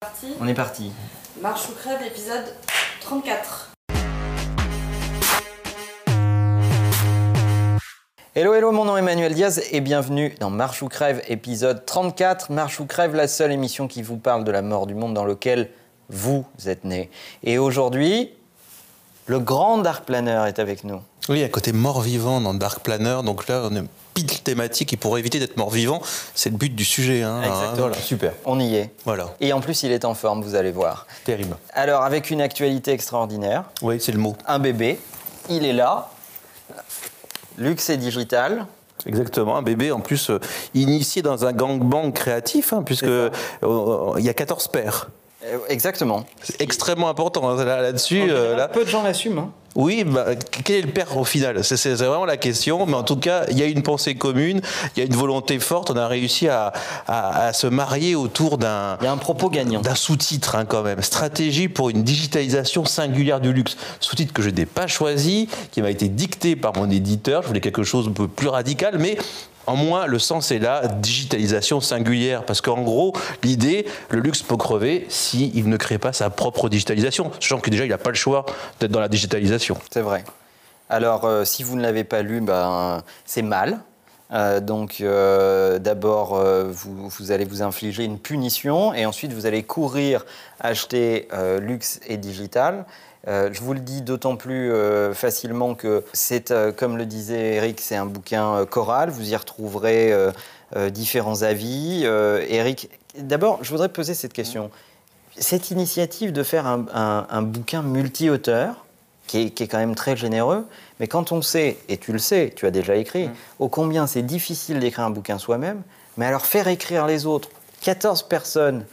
parti. On est parti. Marche ou crève, épisode 34. Hello, hello, mon nom est Emmanuel Diaz et bienvenue dans Marche ou Crève, épisode 34. Marche ou Crève, la seule émission qui vous parle de la mort du monde dans lequel vous êtes né. Et aujourd'hui, le grand Dark Planner est avec nous. Oui, à côté mort-vivant dans Dark Planner, donc là on est pile thématique et pour éviter d'être mort-vivant, c'est le but du sujet. Hein, Exactement. voilà, super. On y est. Voilà, Et en plus, il est en forme, vous allez voir. terrible. Alors, avec une actualité extraordinaire, Oui, c'est le mot. un bébé, il est là. Luxe et digital. Exactement, un bébé en plus euh, initié dans un gangbang créatif, hein, puisque C'est euh, il y a 14 pères. Euh, exactement. C'est extrêmement important hein, là- là-dessus. euh, là. Peu de gens l'assument. hein. Oui, bah, quel est le père au final? C'est c'est vraiment la question, mais en tout cas, il y a une pensée commune, il y a une volonté forte, on a réussi à, à- à se marier autour d'un Il y a un propos gagnant. d'un sous-titre hein, quand même. Stratégie pour une digitalisation singulière du luxe. Sous-titre que je n'ai pas choisi, qui m'a été dicté par mon éditeur. Je voulais quelque chose un peu plus radical, mais en moins, le sens est là, digitalisation singulière. Parce qu'en gros, l'idée, le luxe peut crever s'il ne crée pas sa propre digitalisation. Sachant que déjà, il n'a pas le choix d'être dans la digitalisation. C'est vrai. Alors, euh, si vous ne l'avez pas lu, ben, c'est mal. Euh, donc, euh, d'abord, vous, allez vous infliger une punition et ensuite, vous allez courir acheter luxe et digital. Euh, je vous le dis d'autant plus euh, facilement que c'est, euh, comme le disait Eric, c'est un bouquin choral. Vous y retrouverez différents avis. Eric, d'abord, je voudrais poser cette question. Cette initiative de faire un, un- un bouquin multi-auteur, qui est, qui est quand même très généreux, mais quand on sait, et tu le sais, tu as déjà écrit, ô combien c'est difficile d'écrire un bouquin soi-même, mais alors faire écrire les autres, 14 personnes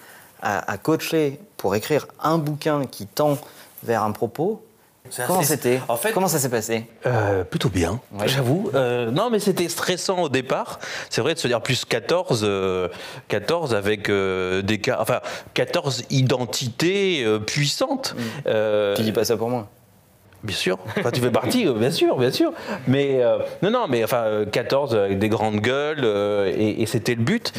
à, à coacher pour écrire un bouquin qui tend vers un propos, comment c'était en fait- Comment ça s'est passé Euh, plutôt bien, Ouais. j'avoue. Euh, non, mais c'était stressant au départ. C'est vrai de se dire plus 14, euh, 14 avec euh, des cas, enfin 14 identités euh, puissantes. Euh, Tu dis pas ça pour moi. Bien sûr, enfin, tu fais partie, bien sûr, bien sûr. Mais euh, non, non, mais enfin euh, 14 avec des grandes gueules euh, et, et c'était le but.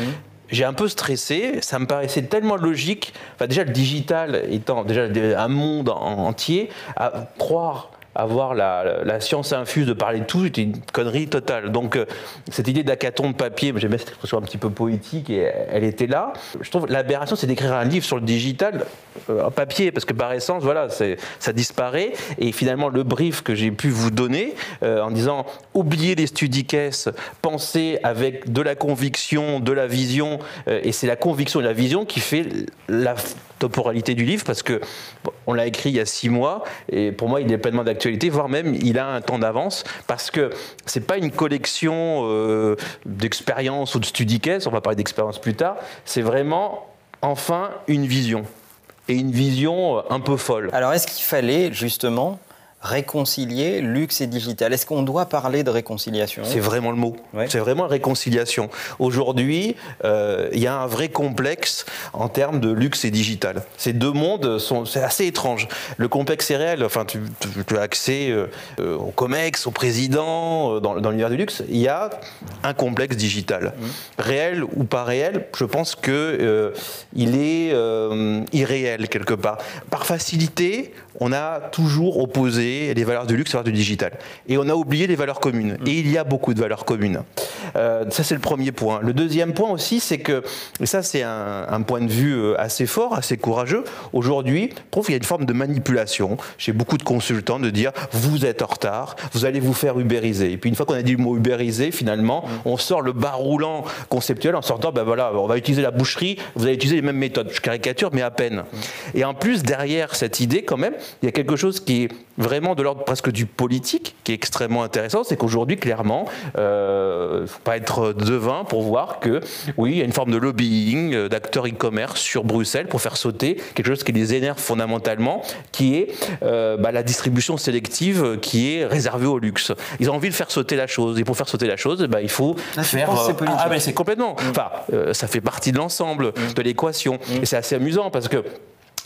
J'ai un peu stressé, ça me paraissait tellement logique. Enfin, déjà, le digital étant déjà un monde en- entier, à croire avoir la, science infuse de parler de tout, c'était une connerie totale. Donc, euh, cette idée d'hackathon de papier, j'aime bien cette expression un petit peu poétique, et elle était là. Je trouve l'aberration, c'est d'écrire un livre sur le digital euh, en papier, parce que par essence, voilà, ça disparaît. Et finalement, le brief que j'ai pu vous donner, euh, en disant oubliez les studicases, pensez avec de la conviction, de la vision, et c'est la conviction et la vision qui fait la temporalité du livre, parce que on l'a écrit il y a six mois, et pour moi, il est pleinement d'actualité, voire même il a un temps d'avance, parce que c'est pas une collection euh, d'expériences ou de studicases, on va parler d'expériences plus tard, c'est vraiment enfin une vision. Et une vision euh, un peu folle. Alors, est-ce qu'il fallait justement réconcilier luxe et digital Est-ce qu'on doit parler de réconciliation? C'est vraiment le mot. Ouais. C'est vraiment réconciliation. Aujourd'hui, euh, il y a un vrai complexe en termes de luxe et digital. Ces deux mondes sont c'est assez étrange. Le complexe est réel. Enfin, tu, tu- tu as accès euh, euh, au COMEX, au président, dans, dans l'univers du luxe. Il y a un complexe digital, réel ou pas réel. Je pense que euh, il est irréel quelque part. Par facilité, on a toujours opposé les valeurs du luxe aux valeurs du digital. Et on a oublié les valeurs communes. Et il y a beaucoup de valeurs communes. Euh, ça, c'est le premier point. Le deuxième point aussi, c'est que, et ça, c'est un, un point de vue euh, assez fort, assez courageux. Aujourd'hui, je trouve qu'il y a une forme de manipulation chez beaucoup de consultants de dire vous êtes en retard, vous allez vous faire ubériser. Et puis, une fois qu'on a dit le mot ubériser, finalement, on sort le bas roulant conceptuel en sortant ben voilà, on va utiliser la boucherie, vous allez utiliser les mêmes méthodes. Je caricature, mais à peine. Et en plus, derrière cette idée, quand même, il y a quelque chose qui est vraiment de l'ordre presque du politique, qui est extrêmement intéressant, c'est qu'aujourd'hui, clairement, euh, faut pas être devin pour voir que, oui, il y a une forme de lobbying euh, d'acteurs e-commerce sur Bruxelles pour faire sauter quelque chose qui les énerve fondamentalement, qui est euh, bah, la distribution sélective qui est réservée au luxe. Ils ont envie de faire sauter la chose, et pour faire sauter la chose, bah, il faut Ah, faire. euh, ah, mais c'est complètement. Enfin, ça fait partie de l'ensemble de l'équation, et c'est assez amusant parce que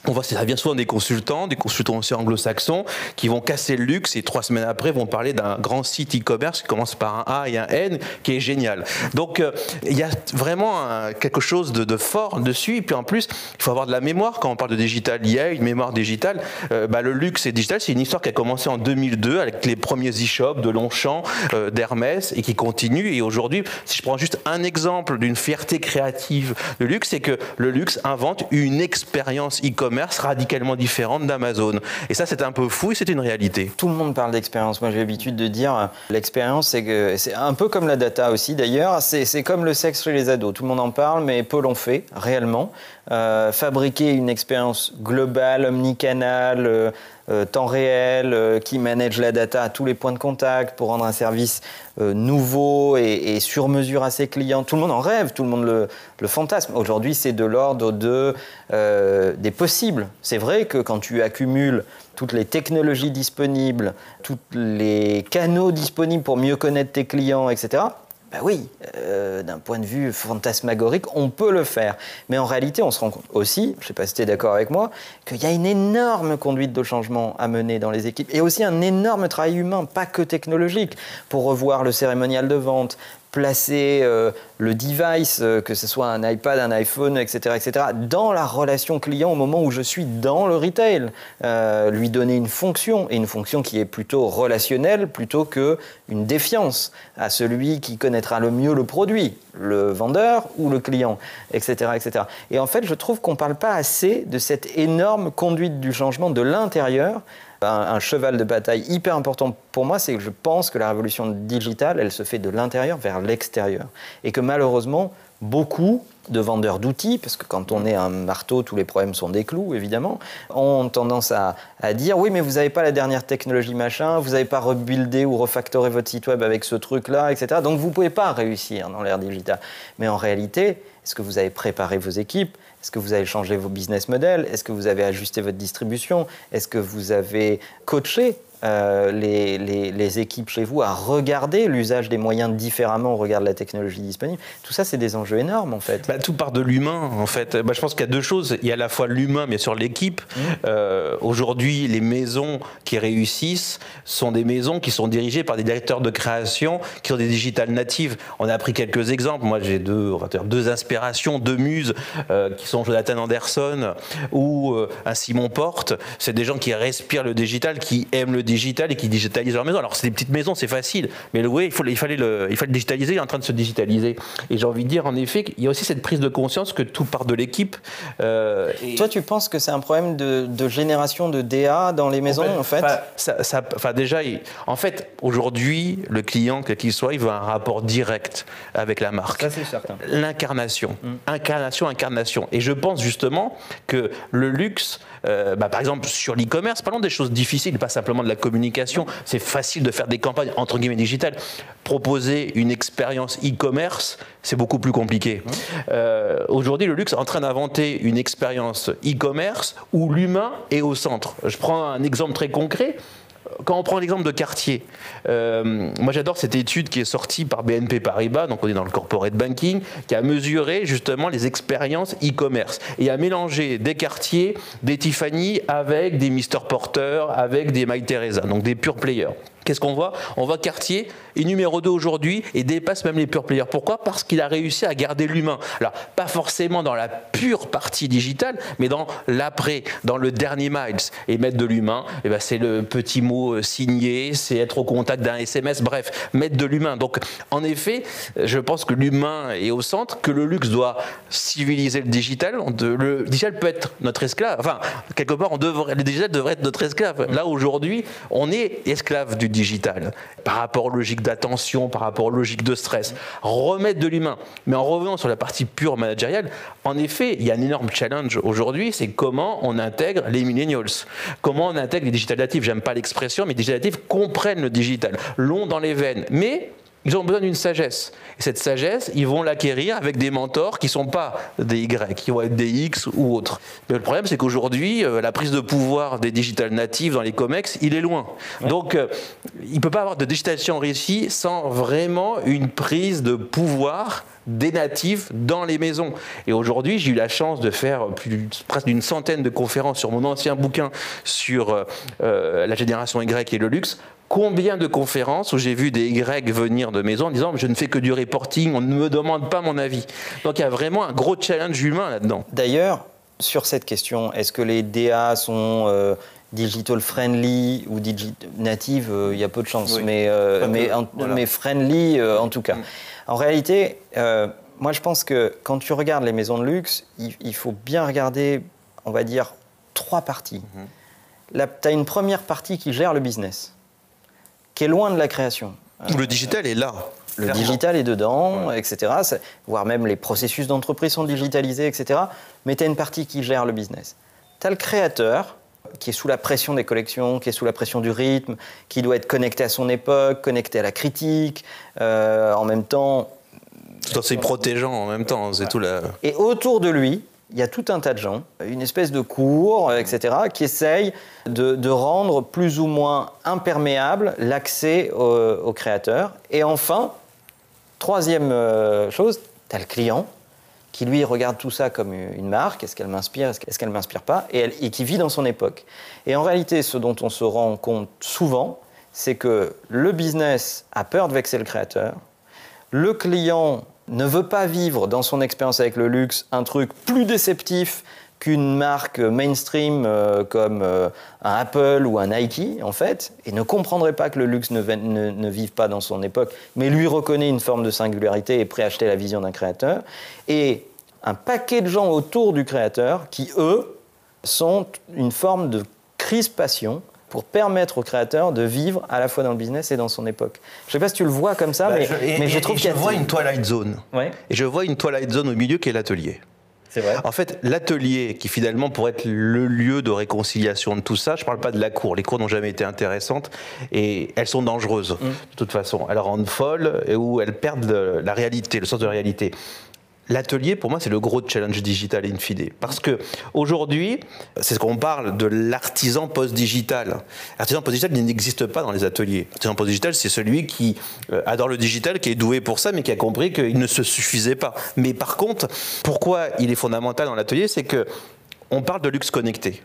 on voit, ça vient souvent des consultants, des consultants aussi anglo-saxons, qui vont casser le luxe et trois semaines après vont parler d'un grand site e-commerce qui commence par un A et un N, qui est génial. Donc euh, il y a vraiment quelque chose de, fort dessus. Et puis en plus, il faut avoir de la mémoire quand on parle de digital. Il y a une mémoire digitale. Euh, bah, le luxe et digital, c'est une histoire qui a commencé en 2002 avec les premiers e-shops de Longchamp, euh, d'Hermès et qui continue. Et aujourd'hui, si je prends juste un exemple d'une fierté créative de luxe, c'est que le luxe invente une expérience e-commerce radicalement différente d'Amazon. Et ça, c'est un peu fou et c'est une réalité. Tout le monde parle d'expérience. Moi, j'ai l'habitude de dire l'expérience, c'est que c'est un peu comme la data aussi d'ailleurs. C'est comme le sexe chez les ados. Tout le monde en parle, mais peu l'ont fait réellement. Euh, fabriquer une expérience globale, omnicanale, euh, euh, temps réel, qui manage la data à tous les points de contact pour rendre un service nouveau et, sur mesure à ses clients. Tout le monde en rêve, tout le monde le, le fantasme. Aujourd'hui, c'est de l'ordre de, des possibles. C'est vrai que quand tu accumules toutes les technologies disponibles, tous les canaux disponibles pour mieux connaître tes clients, etc., ben oui, euh, d'un point de vue fantasmagorique, on peut le faire. Mais en réalité, on se rend compte aussi, je ne sais pas si tu es d'accord avec moi, qu'il y a une énorme conduite de changement à mener dans les équipes et aussi un énorme travail humain, pas que technologique, pour revoir le cérémonial de vente, placer euh, le device, euh, que ce soit un iPad, un iPhone, etc., etc., dans la relation client au moment où je suis dans le retail. Euh, lui donner une fonction, et une fonction qui est plutôt relationnelle plutôt qu'une défiance à celui qui connaîtra le mieux le produit, le vendeur ou le client, etc. etc. Et en fait, je trouve qu'on ne parle pas assez de cette énorme conduite du changement de l'intérieur un, cheval de bataille hyper important pour moi, c'est que je pense que la révolution digitale, elle se fait de l'intérieur vers l'extérieur. Et que malheureusement, beaucoup de vendeurs d'outils, parce que quand on est un marteau, tous les problèmes sont des clous, évidemment, ont tendance à, dire oui, mais vous n'avez pas la dernière technologie machin, vous n'avez pas rebuildé ou refactoré votre site web avec ce truc-là, etc. Donc vous ne pouvez pas réussir dans l'ère digitale. Mais en réalité, est-ce que vous avez préparé vos équipes? Est-ce que vous avez changé vos business models? Est-ce que vous avez ajusté votre distribution? Est-ce que vous avez coaché euh, les, les, équipes chez vous à regarder l'usage des moyens différemment au regard de la technologie disponible. Tout ça, c'est des enjeux énormes en fait. Bah, tout part de l'humain en fait. Bah, je pense qu'il y a deux choses. Il y a à la fois l'humain, bien sûr, l'équipe. Mmh. Euh, aujourd'hui, les maisons qui réussissent sont des maisons qui sont dirigées par des directeurs de création qui sont des digital natives. On a pris quelques exemples. Moi, j'ai deux, deux inspirations, deux muses euh, qui sont Jonathan Anderson ou un Simon Porte. C'est des gens qui respirent le digital, qui aiment le digital digital et qui digitalisent leur maison. Alors c'est des petites maisons, c'est facile, mais le il, faut, il, fallait le, il fallait digitaliser, il est en train de se digitaliser. Et j'ai envie de dire en effet qu'il y a aussi cette prise de conscience que tout part de l'équipe. Euh, Toi, tu penses que c'est un problème de, génération de DA dans les maisons en fait, ça, ça, enfin, déjà, en fait, aujourd'hui, le client, quel qu'il soit, il veut un rapport direct avec la marque. Ça, c'est certain. L'incarnation, mm. incarnation, incarnation. Et je pense justement que le luxe, euh, bah, par exemple sur l'e-commerce, parlons des choses difficiles, pas simplement de la communication. C'est facile de faire des campagnes entre guillemets digitales. Proposer une expérience e-commerce, c'est beaucoup plus compliqué. Euh, aujourd'hui, le luxe est en train d'inventer une expérience e-commerce où l'humain est au centre. Je prends un exemple très concret quand on prend l'exemple de quartier, euh, moi j'adore cette étude qui est sortie par BNP Paribas, donc on est dans le corporate banking, qui a mesuré justement les expériences e-commerce et a mélangé des quartiers, des Tiffany avec des Mr Porter, avec des My Teresa, donc des pure players. Qu'est-ce qu'on voit? On voit Cartier est numéro 2 aujourd'hui et dépasse même les pure players. Pourquoi? Parce qu'il a réussi à garder l'humain. Alors, pas forcément dans la pure partie digitale, mais dans l'après, dans le dernier miles. Et mettre de l'humain, eh ben, c'est le petit mot euh, signé, c'est être au contact d'un SMS, bref, mettre de l'humain. Donc, en effet, je pense que l'humain est au centre, que le luxe doit civiliser le digital. Le digital peut être notre esclave. Enfin, quelque part, le digital devrait être notre esclave. Là, aujourd'hui, on est esclave du digital, par rapport aux logiques d'attention, par rapport aux logiques de stress, remettre de l'humain. Mais en revenant sur la partie pure managériale, en effet, il y a un énorme challenge aujourd'hui, c'est comment on intègre les millennials, comment on intègre les digital natives. J'aime pas l'expression, mais les digital natives comprennent le digital, l'ont dans les veines, mais ils ont besoin d'une sagesse. Et cette sagesse, ils vont l'acquérir avec des mentors qui ne sont pas des Y, qui vont être des X ou autres. Mais le problème, c'est qu'aujourd'hui, euh, la prise de pouvoir des digital natives dans les COMEX, il est loin. Donc, euh, il ne peut pas avoir de digitalisation réussie sans vraiment une prise de pouvoir des natifs dans les maisons. Et aujourd'hui, j'ai eu la chance de faire plus, presque d'une centaine de conférences sur mon ancien bouquin sur euh, euh, la génération Y et le luxe combien de conférences où j'ai vu des Y venir de maison en disant je ne fais que du reporting, on ne me demande pas mon avis. Donc il y a vraiment un gros challenge humain là-dedans. D'ailleurs, sur cette question, est-ce que les DA sont euh, digital friendly ou native Il y a peu de chance, mais, mais, friendly en tout cas. Mm. En réalité, moi je pense que quand tu regardes les maisons de luxe, il, faut bien regarder, on va dire, trois parties. Mm-hmm. tu as une première partie qui gère le business qui est loin de la création. Le digital est là. Le digital est dedans, etc. Voire même les processus d'entreprise sont digitalisés, etc. Mais tu as une partie qui gère le business. Tu as le créateur, qui est sous la pression des collections, qui est sous la pression du rythme, qui doit être connecté à son époque, connecté à la critique, euh, en même temps. Tout en se protégeant en même temps, c'est tout la... Et autour de lui, il y a tout un tas de gens, une espèce de cours, etc., qui essayent de, rendre plus ou moins imperméable l'accès aux, créateurs. Et enfin, troisième euh, chose, tu as le client qui lui regarde tout ça comme une marque, est-ce qu'elle m'inspire, est-ce qu'elle ne m'inspire pas, et, et, qui vit dans son époque. Et en réalité, ce dont on se rend compte souvent, c'est que le business a peur de vexer le créateur, le client ne veut pas vivre dans son expérience avec le luxe un truc plus déceptif qu'une marque mainstream euh, comme euh, un Apple ou un Nike, en fait, et ne comprendrait pas que le luxe ne, ne, vive pas dans son époque, mais lui reconnaît une forme de singularité et prêt à acheter la vision d'un créateur, et un paquet de gens autour du créateur qui, eux, sont une forme de crispation pour permettre au créateur de vivre à la fois dans le business et dans son époque. Je ne sais pas si tu le vois comme ça, bah, mais, je, mais je trouve qu'il y a... Je vois une twilight zone. Et je vois une twilight zone au milieu qui est l'atelier. Vrai. En fait, l'atelier, qui finalement pourrait être le lieu de réconciliation de tout ça, je ne parle pas de la cour. Les cours n'ont jamais été intéressantes et elles sont dangereuses, mm. de toute façon. Elles rendent folles et où elles perdent la réalité, le sens de la réalité. L'atelier, pour moi, c'est le gros challenge digital in fine. Parce que aujourd'hui, c'est ce qu'on parle de l'artisan post-digital. L'artisan post-digital, n'existe pas dans les ateliers. L'artisan post-digital, c'est celui qui euh, adore le digital, qui est doué pour ça, mais qui a compris qu'il ne se suffisait pas. Mais par contre, pourquoi il est fondamental dans l'atelier, c'est que on parle de luxe connecté.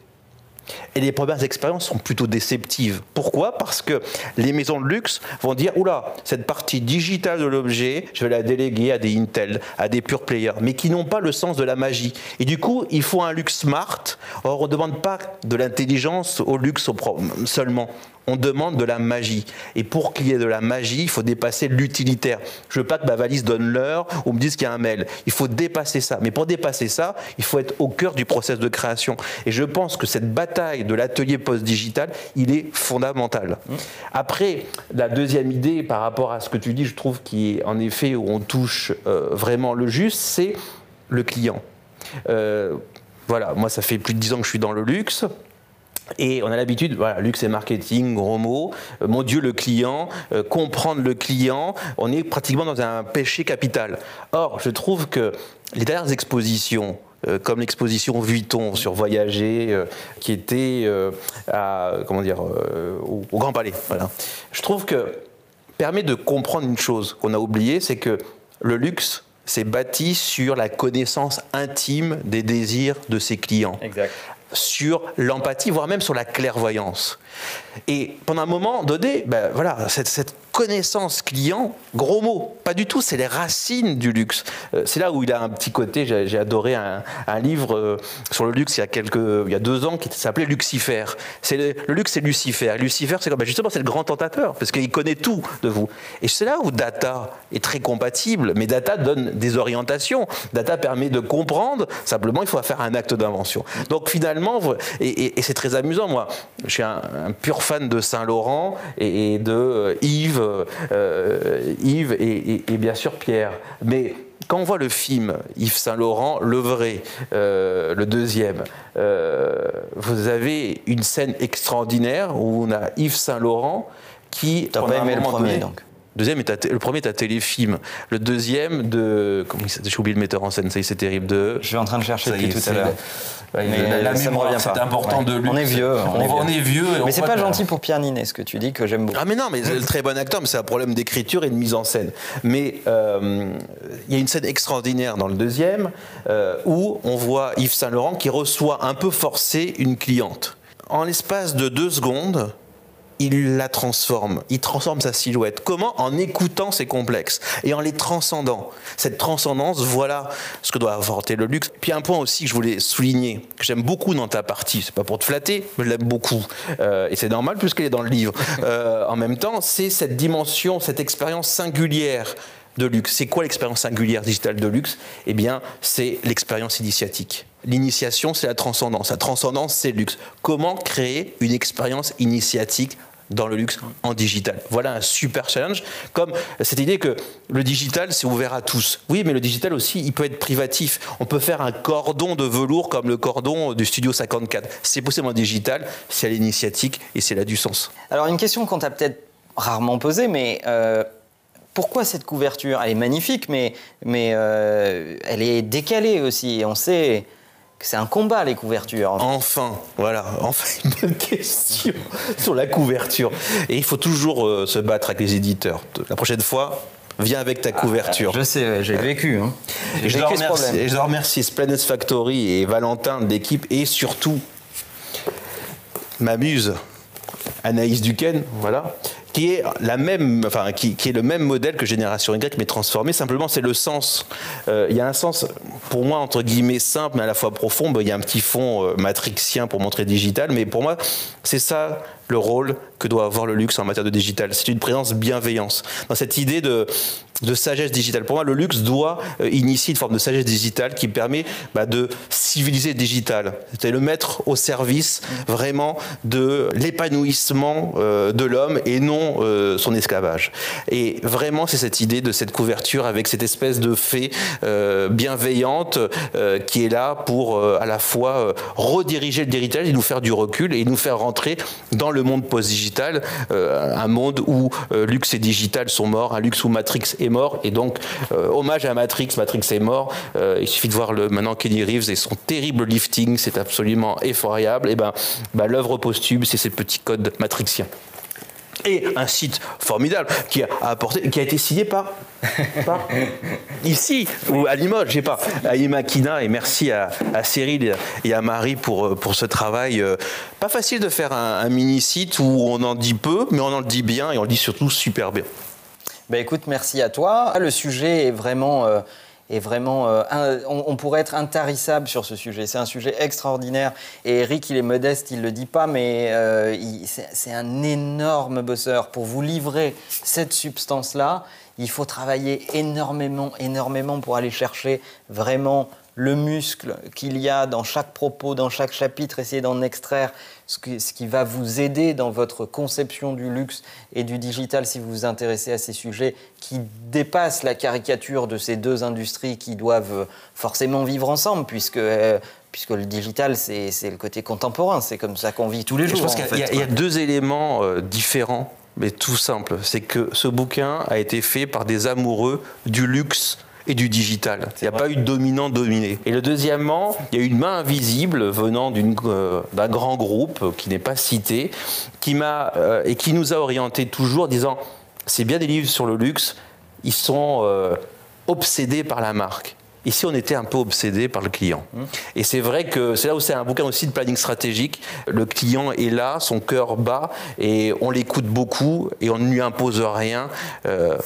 Et les premières expériences sont plutôt déceptives. Pourquoi? Parce que les maisons de luxe vont dire oula, cette partie digitale de l'objet, je vais la déléguer à des Intel, à des pure players, mais qui n'ont pas le sens de la magie. Et du coup, il faut un luxe smart. Or, on ne demande pas de l'intelligence au luxe seulement on demande de la magie. Et pour qu'il y ait de la magie, il faut dépasser l'utilitaire. Je veux pas que ma valise donne l'heure ou me dise qu'il y a un mail. Il faut dépasser ça. Mais pour dépasser ça, il faut être au cœur du process de création. Et je pense que cette bataille de l'atelier post-digital, il est fondamental. Après, la deuxième idée par rapport à ce que tu dis, je trouve qui est en effet où on touche euh, vraiment le juste, c'est le client. Euh, voilà, moi ça fait plus de dix ans que je suis dans le luxe. Et on a l'habitude, voilà, luxe et marketing, gros mots, euh, mon Dieu, le client, comprendre le client, on est pratiquement dans un péché capital. Or, je trouve que les dernières expositions, euh, comme l'exposition Vuitton sur Voyager, qui était à, comment dire, au, au, Grand Palais, voilà. je trouve que permet de comprendre une chose qu'on a oubliée, c'est que le luxe, c'est bâti sur la connaissance intime des désirs de ses clients. Exact sur l'empathie, voire même sur la clairvoyance. Et pendant un moment donné, ben voilà, cette, cette connaissance client, gros mot, pas du tout, c'est les racines du luxe. Euh, c'est là où il a un petit côté, j'ai adoré un, livre euh, sur le luxe il y a, quelques, il y a deux ans qui s'appelait Lucifer. Le, luxe, c'est Lucifer. Lucifer, c'est ben justement, c'est le grand tentateur, parce qu'il connaît tout de vous. Et c'est là où Data est très compatible, mais Data donne des orientations. Data permet de comprendre, simplement, il faut faire un acte d'invention. Donc finalement, et, c'est très amusant, moi, je suis un, pur fan de Saint-Laurent et, de euh, Yves, Yves et, bien sûr Pierre. Mais quand on voit le film Yves Saint-Laurent, le vrai, euh, le deuxième, euh, vous avez une scène extraordinaire où on a Yves Saint-Laurent qui. T'as pas aimé le premier donc Deuxième est à- le premier est à Téléfilm. Le deuxième de. Comment il s'appelle? J'ai oublié le metteur en scène, ça y est, c'est terrible. De. Je suis en train de chercher depuis tout à l'heure. Mais la, mémoire, c'est important Ouais. de lui. On est vieux, on est On, vieux. est vieux. et on Mais c'est pas gentil pour Pierre Ninet ce que tu dis, que j'aime beaucoup. Ah mais non, mais c'est un très bon acteur, mais c'est un problème d'écriture et de mise en scène. Mais euh, il y a une scène extraordinaire dans le deuxième euh, où on voit Yves Saint Laurent qui reçoit un peu forcé une cliente. En l'espace de deux secondes, il la transforme, il transforme sa silhouette. Comment En écoutant ses complexes et en les transcendant. Cette transcendance, voilà ce que doit apporter le luxe. Puis un point aussi que je voulais souligner, que j'aime beaucoup dans ta partie, c'est pas pour te flatter, mais je l'aime beaucoup. Euh, et c'est normal puisqu'elle est dans le livre. Euh, en même temps, c'est cette dimension, cette expérience singulière de luxe. C'est quoi l'expérience singulière digitale de luxe? Eh bien, c'est l'expérience initiatique. L'initiation, c'est la transcendance. La transcendance, c'est le luxe. Comment créer une expérience initiatique dans le luxe en digital? Voilà un super challenge. Comme cette idée que le digital, c'est ouvert à tous. Oui, mais le digital aussi, il peut être privatif. On peut faire un cordon de velours comme le cordon du Studio 54. C'est possible en digital, c'est à l'initiatique et c'est là du sens. Alors une question qu'on t'a peut-être rarement posée, mais euh, pourquoi cette couverture? Elle est magnifique, mais, euh, elle est décalée aussi. On sait c'est un combat, les couvertures. Enfin, voilà, enfin une bonne question sur la couverture. Et il faut toujours euh, se battre avec les éditeurs. La prochaine fois, viens avec ta couverture. Je sais, j'ai vécu. Hein. Et je, vécu problème. et je dois remercier Splendid Factory et Valentin de l'équipe et surtout ma muse, Anaïs Duquesne, voilà, qui est, la même, enfin, qui, est le même modèle que Génération Y, mais transformé. Simplement, c'est le sens. Euh, Il y a un sens, pour moi, entre guillemets, simple, mais à la fois profond. Il y a un petit fond euh, matrixien pour montrer digital, mais pour moi, c'est ça le rôle que doit avoir le luxe en matière de digital. C'est une présence bienveillance. Dans cette idée de, sagesse digitale. Pour moi, le luxe doit euh, initier une forme de sagesse digitale qui permet bah, de civiliser le digital. C'est le mettre au service vraiment de l'épanouissement euh, de l'homme et non euh, son esclavage. Et vraiment, c'est cette idée de cette couverture avec cette espèce de fée bienveillante qui est là pour à la fois rediriger le digital et nous faire du recul et nous faire rentrer dans le monde post-digital, euh, un monde où euh, luxe et digital sont morts, un luxe où Matrix est mort. Et donc, euh, hommage à Matrix, Matrix est mort. Il suffit de voir le, maintenant Kenny Reeves et son terrible lifting, c'est absolument effroyable. Et ben, bah, l'œuvre posthume, c'est ces petits codes matrixiens. Et un site formidable qui a apporté, qui a été signé par, par ici ou à Limoges, je sais pas, à Imakina et merci à, à Cyril et à Marie pour, pour ce travail. euh, Pas facile de faire un, un mini site où on en dit peu, mais on en dit bien et on le dit surtout super bien. Ben écoute, merci à toi. Le sujet est vraiment, euh, est vraiment euh, on, pourrait être intarissable sur ce sujet. C'est un sujet extraordinaire. Et Eric, il est modeste, il le dit pas, mais euh, c'est un énorme bosseur. Pour vous livrer cette substance-là, il faut travailler énormément, énormément pour aller chercher vraiment le muscle qu'il y a dans chaque propos, dans chaque chapitre, essayer d'en extraire ce qui, ce qui va vous aider dans votre conception du luxe et du digital si vous vous intéressez à ces sujets qui dépassent la caricature de ces deux industries qui doivent forcément vivre ensemble puisque, euh, puisque le digital, c'est le côté contemporain, c'est comme ça qu'on vit tous les Et jours. Je pense en qu'il y, a- fait. il y a deux éléments euh, différents, mais tout simple. C'est que ce bouquin a été fait par des amoureux du luxe et du digital. Il n'y a pas eu de dominant-dominé. Et le deuxièmement, il y a eu une main invisible venant euh, d'un grand groupe qui n'est pas cité, qui m'a euh, et qui nous a orientés toujours en disant c'est bien des livres sur le luxe, ils sont euh, obsédés par la marque. Ici, on était un peu obsédé par le client. Et c'est vrai que c'est là où c'est un bouquin aussi de planning stratégique. Le client est là, son cœur bat, et on l'écoute beaucoup, et on ne lui impose rien. Euh.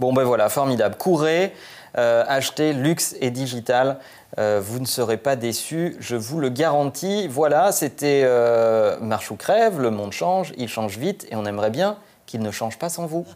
Bon ben voilà, formidable. Courez, euh, achetez luxe et digital. Euh, vous ne serez pas déçus, je vous le garantis. Voilà, c'était euh, Marche ou crève, le monde change, il change vite et on aimerait bien qu'il ne change pas sans vous.